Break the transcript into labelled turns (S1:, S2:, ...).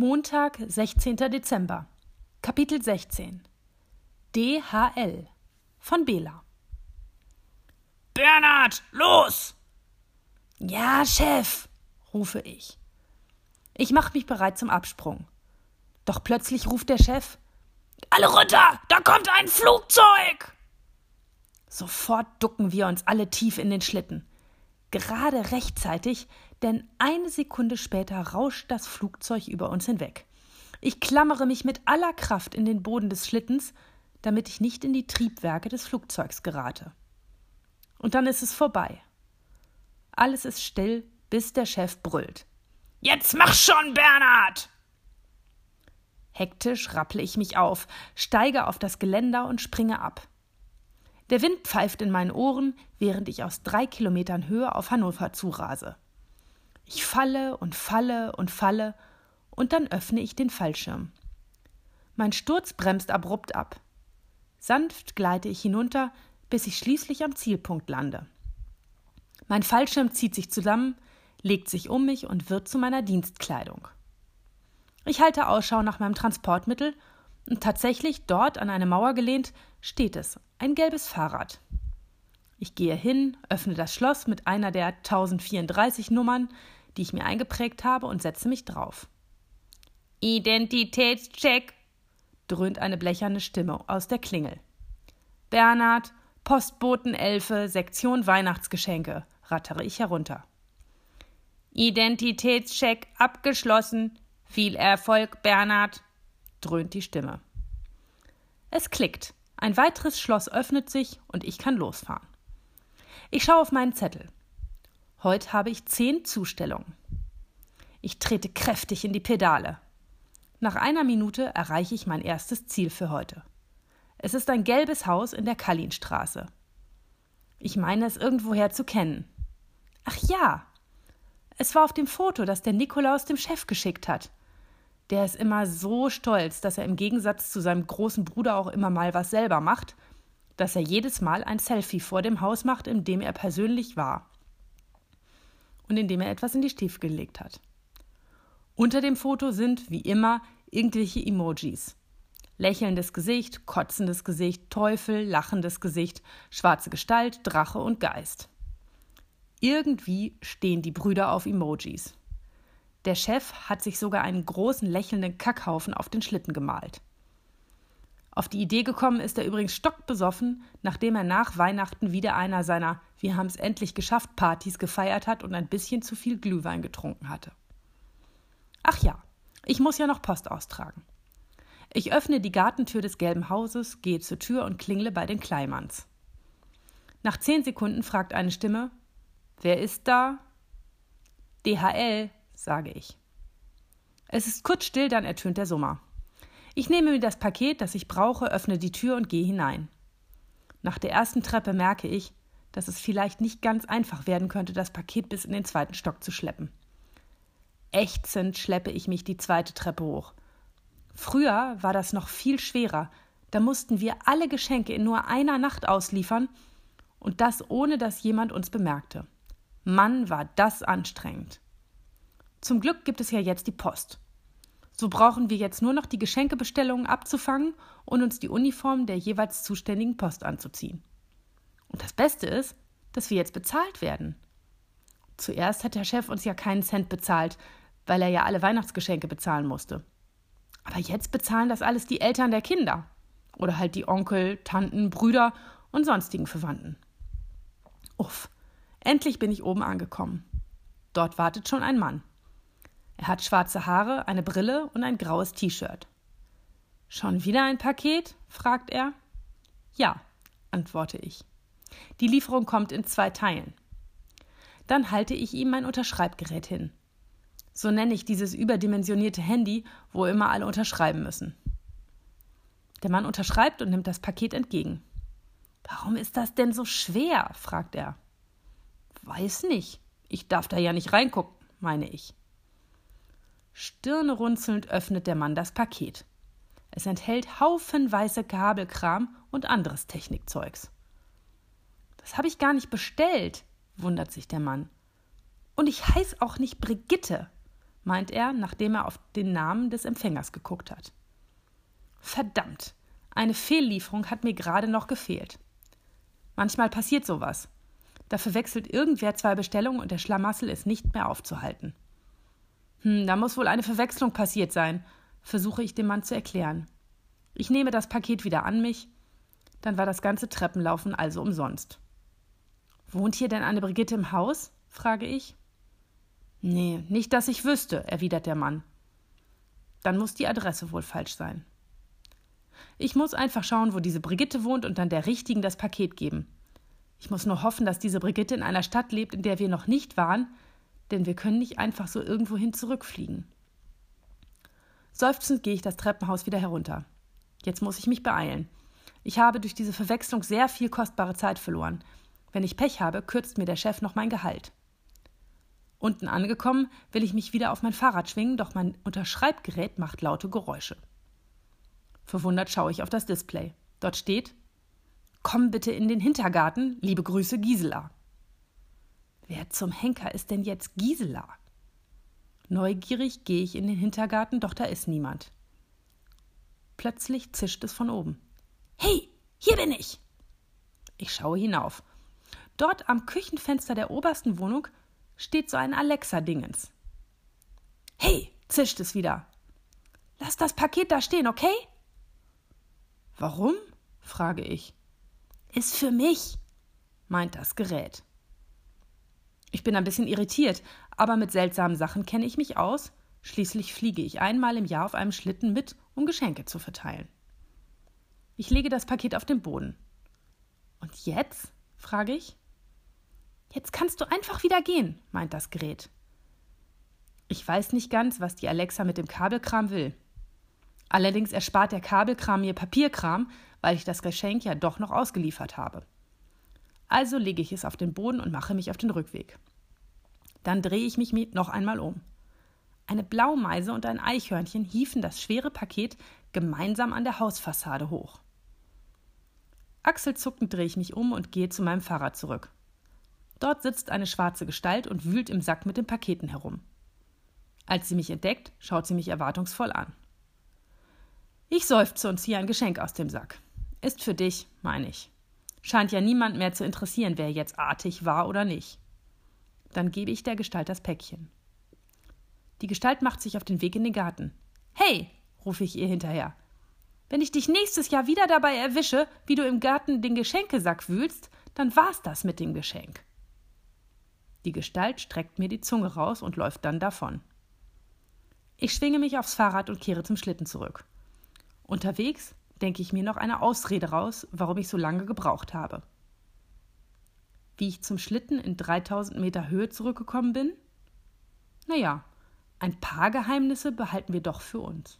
S1: Montag, 16. Dezember. Kapitel 16. DHL von Bela.
S2: Bernhard, los!
S1: Ja, Chef, rufe ich. Ich mache mich bereit zum Absprung. Doch plötzlich ruft der Chef:
S2: Alle runter! Da kommt ein Flugzeug!
S1: Sofort ducken wir uns alle tief in den Schlitten. Gerade rechtzeitig, denn eine Sekunde später rauscht das Flugzeug über uns hinweg. Ich klammere mich mit aller Kraft in den Boden des Schlittens, damit ich nicht in die Triebwerke des Flugzeugs gerate. Und dann ist es vorbei. Alles ist still, bis der Chef brüllt.
S2: Jetzt mach schon, Bernhard!
S1: Hektisch rapple ich mich auf, steige auf das Geländer und springe ab. Der Wind pfeift in meinen Ohren, während ich aus drei Kilometern Höhe auf Hannover zurase. Ich falle und falle und falle, und dann öffne ich den Fallschirm. Mein Sturz bremst abrupt ab. Sanft gleite ich hinunter, bis ich schließlich am Zielpunkt lande. Mein Fallschirm zieht sich zusammen, legt sich um mich und wird zu meiner Dienstkleidung. Ich halte Ausschau nach meinem Transportmittel und tatsächlich dort an eine Mauer gelehnt steht es, ein gelbes Fahrrad. Ich gehe hin, öffne das Schloss mit einer der 1034 Nummern, die ich mir eingeprägt habe, und setze mich drauf.
S2: Identitätscheck,
S1: dröhnt eine blecherne Stimme aus der Klingel. Bernhard, Postbotenelfe, Sektion Weihnachtsgeschenke, rattere ich herunter.
S2: Identitätscheck abgeschlossen. Viel Erfolg, Bernhard,
S1: dröhnt die Stimme. Es klickt. Ein weiteres Schloss öffnet sich und ich kann losfahren. Ich schaue auf meinen Zettel. Heute habe ich zehn Zustellungen. Ich trete kräftig in die Pedale. Nach einer Minute erreiche ich mein erstes Ziel für heute. Es ist ein gelbes Haus in der Kallinstraße. Ich meine es irgendwoher zu kennen. Ach ja, es war auf dem Foto, das der Nikolaus dem Chef geschickt hat der ist immer so stolz, dass er im Gegensatz zu seinem großen Bruder auch immer mal was selber macht, dass er jedes Mal ein Selfie vor dem Haus macht, in dem er persönlich war und in dem er etwas in die Stiefel gelegt hat. Unter dem Foto sind, wie immer, irgendwelche Emojis. Lächelndes Gesicht, kotzendes Gesicht, Teufel, lachendes Gesicht, schwarze Gestalt, Drache und Geist. Irgendwie stehen die Brüder auf Emojis. Der Chef hat sich sogar einen großen lächelnden Kackhaufen auf den Schlitten gemalt. Auf die Idee gekommen ist er übrigens stockbesoffen, nachdem er nach Weihnachten wieder einer seiner Wir haben's endlich geschafft Partys gefeiert hat und ein bisschen zu viel Glühwein getrunken hatte. Ach ja, ich muss ja noch Post austragen. Ich öffne die Gartentür des gelben Hauses, gehe zur Tür und klingle bei den Kleimanns. Nach zehn Sekunden fragt eine Stimme: Wer ist da? DHL, sage ich. Es ist kurz still, dann ertönt der Summer. Ich nehme mir das Paket, das ich brauche, öffne die Tür und gehe hinein. Nach der ersten Treppe merke ich, dass es vielleicht nicht ganz einfach werden könnte, das Paket bis in den zweiten Stock zu schleppen. Ächzend schleppe ich mich die zweite Treppe hoch. Früher war das noch viel schwerer. Da mussten wir alle Geschenke in nur einer Nacht ausliefern und das ohne dass jemand uns bemerkte. Mann, war das anstrengend. Zum Glück gibt es ja jetzt die Post. So brauchen wir jetzt nur noch die Geschenkebestellungen abzufangen und uns die Uniform der jeweils zuständigen Post anzuziehen. Und das Beste ist, dass wir jetzt bezahlt werden. Zuerst hat der Chef uns ja keinen Cent bezahlt, weil er ja alle Weihnachtsgeschenke bezahlen musste. Aber jetzt bezahlen das alles die Eltern der Kinder. Oder halt die Onkel, Tanten, Brüder und sonstigen Verwandten. Uff, endlich bin ich oben angekommen. Dort wartet schon ein Mann. Er hat schwarze Haare, eine Brille und ein graues T-Shirt. Schon wieder ein Paket? fragt er. Ja, antworte ich. Die Lieferung kommt in zwei Teilen. Dann halte ich ihm mein Unterschreibgerät hin. So nenne ich dieses überdimensionierte Handy, wo immer alle unterschreiben müssen. Der Mann unterschreibt und nimmt das Paket entgegen. Warum ist das denn so schwer? fragt er. Weiß nicht. Ich darf da ja nicht reingucken, meine ich. Stirnerunzelnd öffnet der Mann das Paket. Es enthält haufenweise Kabelkram und anderes Technikzeugs. Das habe ich gar nicht bestellt, wundert sich der Mann. Und ich heiß auch nicht Brigitte. meint er, nachdem er auf den Namen des Empfängers geguckt hat. Verdammt, eine Fehllieferung hat mir gerade noch gefehlt. Manchmal passiert sowas. Da verwechselt irgendwer zwei Bestellungen und der Schlamassel ist nicht mehr aufzuhalten. Hm, da muss wohl eine Verwechslung passiert sein, versuche ich dem Mann zu erklären. Ich nehme das Paket wieder an mich, dann war das ganze Treppenlaufen also umsonst. Wohnt hier denn eine Brigitte im Haus? frage ich. Nee, nicht, dass ich wüsste, erwidert der Mann. Dann muss die Adresse wohl falsch sein. Ich muss einfach schauen, wo diese Brigitte wohnt und dann der Richtigen das Paket geben. Ich muss nur hoffen, dass diese Brigitte in einer Stadt lebt, in der wir noch nicht waren, denn wir können nicht einfach so irgendwohin zurückfliegen. Seufzend gehe ich das Treppenhaus wieder herunter. Jetzt muss ich mich beeilen. Ich habe durch diese Verwechslung sehr viel kostbare Zeit verloren. Wenn ich Pech habe, kürzt mir der Chef noch mein Gehalt. Unten angekommen, will ich mich wieder auf mein Fahrrad schwingen, doch mein Unterschreibgerät macht laute Geräusche. Verwundert schaue ich auf das Display. Dort steht Komm bitte in den Hintergarten, liebe Grüße Gisela. Wer zum Henker ist denn jetzt Gisela? Neugierig gehe ich in den Hintergarten, doch da ist niemand. Plötzlich zischt es von oben.
S2: Hey, hier bin ich!
S1: Ich schaue hinauf. Dort am Küchenfenster der obersten Wohnung steht so ein Alexa-Dingens.
S2: Hey, zischt es wieder. Lass das Paket da stehen, okay?
S1: Warum? frage ich.
S2: Ist für mich,
S1: meint das Gerät. Ich bin ein bisschen irritiert, aber mit seltsamen Sachen kenne ich mich aus. Schließlich fliege ich einmal im Jahr auf einem Schlitten mit, um Geschenke zu verteilen. Ich lege das Paket auf den Boden. Und jetzt? frage ich. Jetzt kannst du einfach wieder gehen, meint das Gerät. Ich weiß nicht ganz, was die Alexa mit dem Kabelkram will. Allerdings erspart der Kabelkram mir Papierkram, weil ich das Geschenk ja doch noch ausgeliefert habe. Also lege ich es auf den Boden und mache mich auf den Rückweg. Dann drehe ich mich noch einmal um. Eine Blaumeise und ein Eichhörnchen hieven das schwere Paket gemeinsam an der Hausfassade hoch. Achselzuckend drehe ich mich um und gehe zu meinem Fahrrad zurück. Dort sitzt eine schwarze Gestalt und wühlt im Sack mit den Paketen herum. Als sie mich entdeckt, schaut sie mich erwartungsvoll an. Ich seufze und ziehe ein Geschenk aus dem Sack. Ist für dich, meine ich. Scheint ja niemand mehr zu interessieren, wer jetzt artig war oder nicht. Dann gebe ich der Gestalt das Päckchen. Die Gestalt macht sich auf den Weg in den Garten. Hey, rufe ich ihr hinterher. Wenn ich dich nächstes Jahr wieder dabei erwische, wie du im Garten den Geschenkesack wühlst, dann war's das mit dem Geschenk. Die Gestalt streckt mir die Zunge raus und läuft dann davon. Ich schwinge mich aufs Fahrrad und kehre zum Schlitten zurück. Unterwegs denke ich mir noch eine Ausrede raus, warum ich so lange gebraucht habe. Wie ich zum Schlitten in 3000 Meter Höhe zurückgekommen bin? Naja, ein paar Geheimnisse behalten wir doch für uns.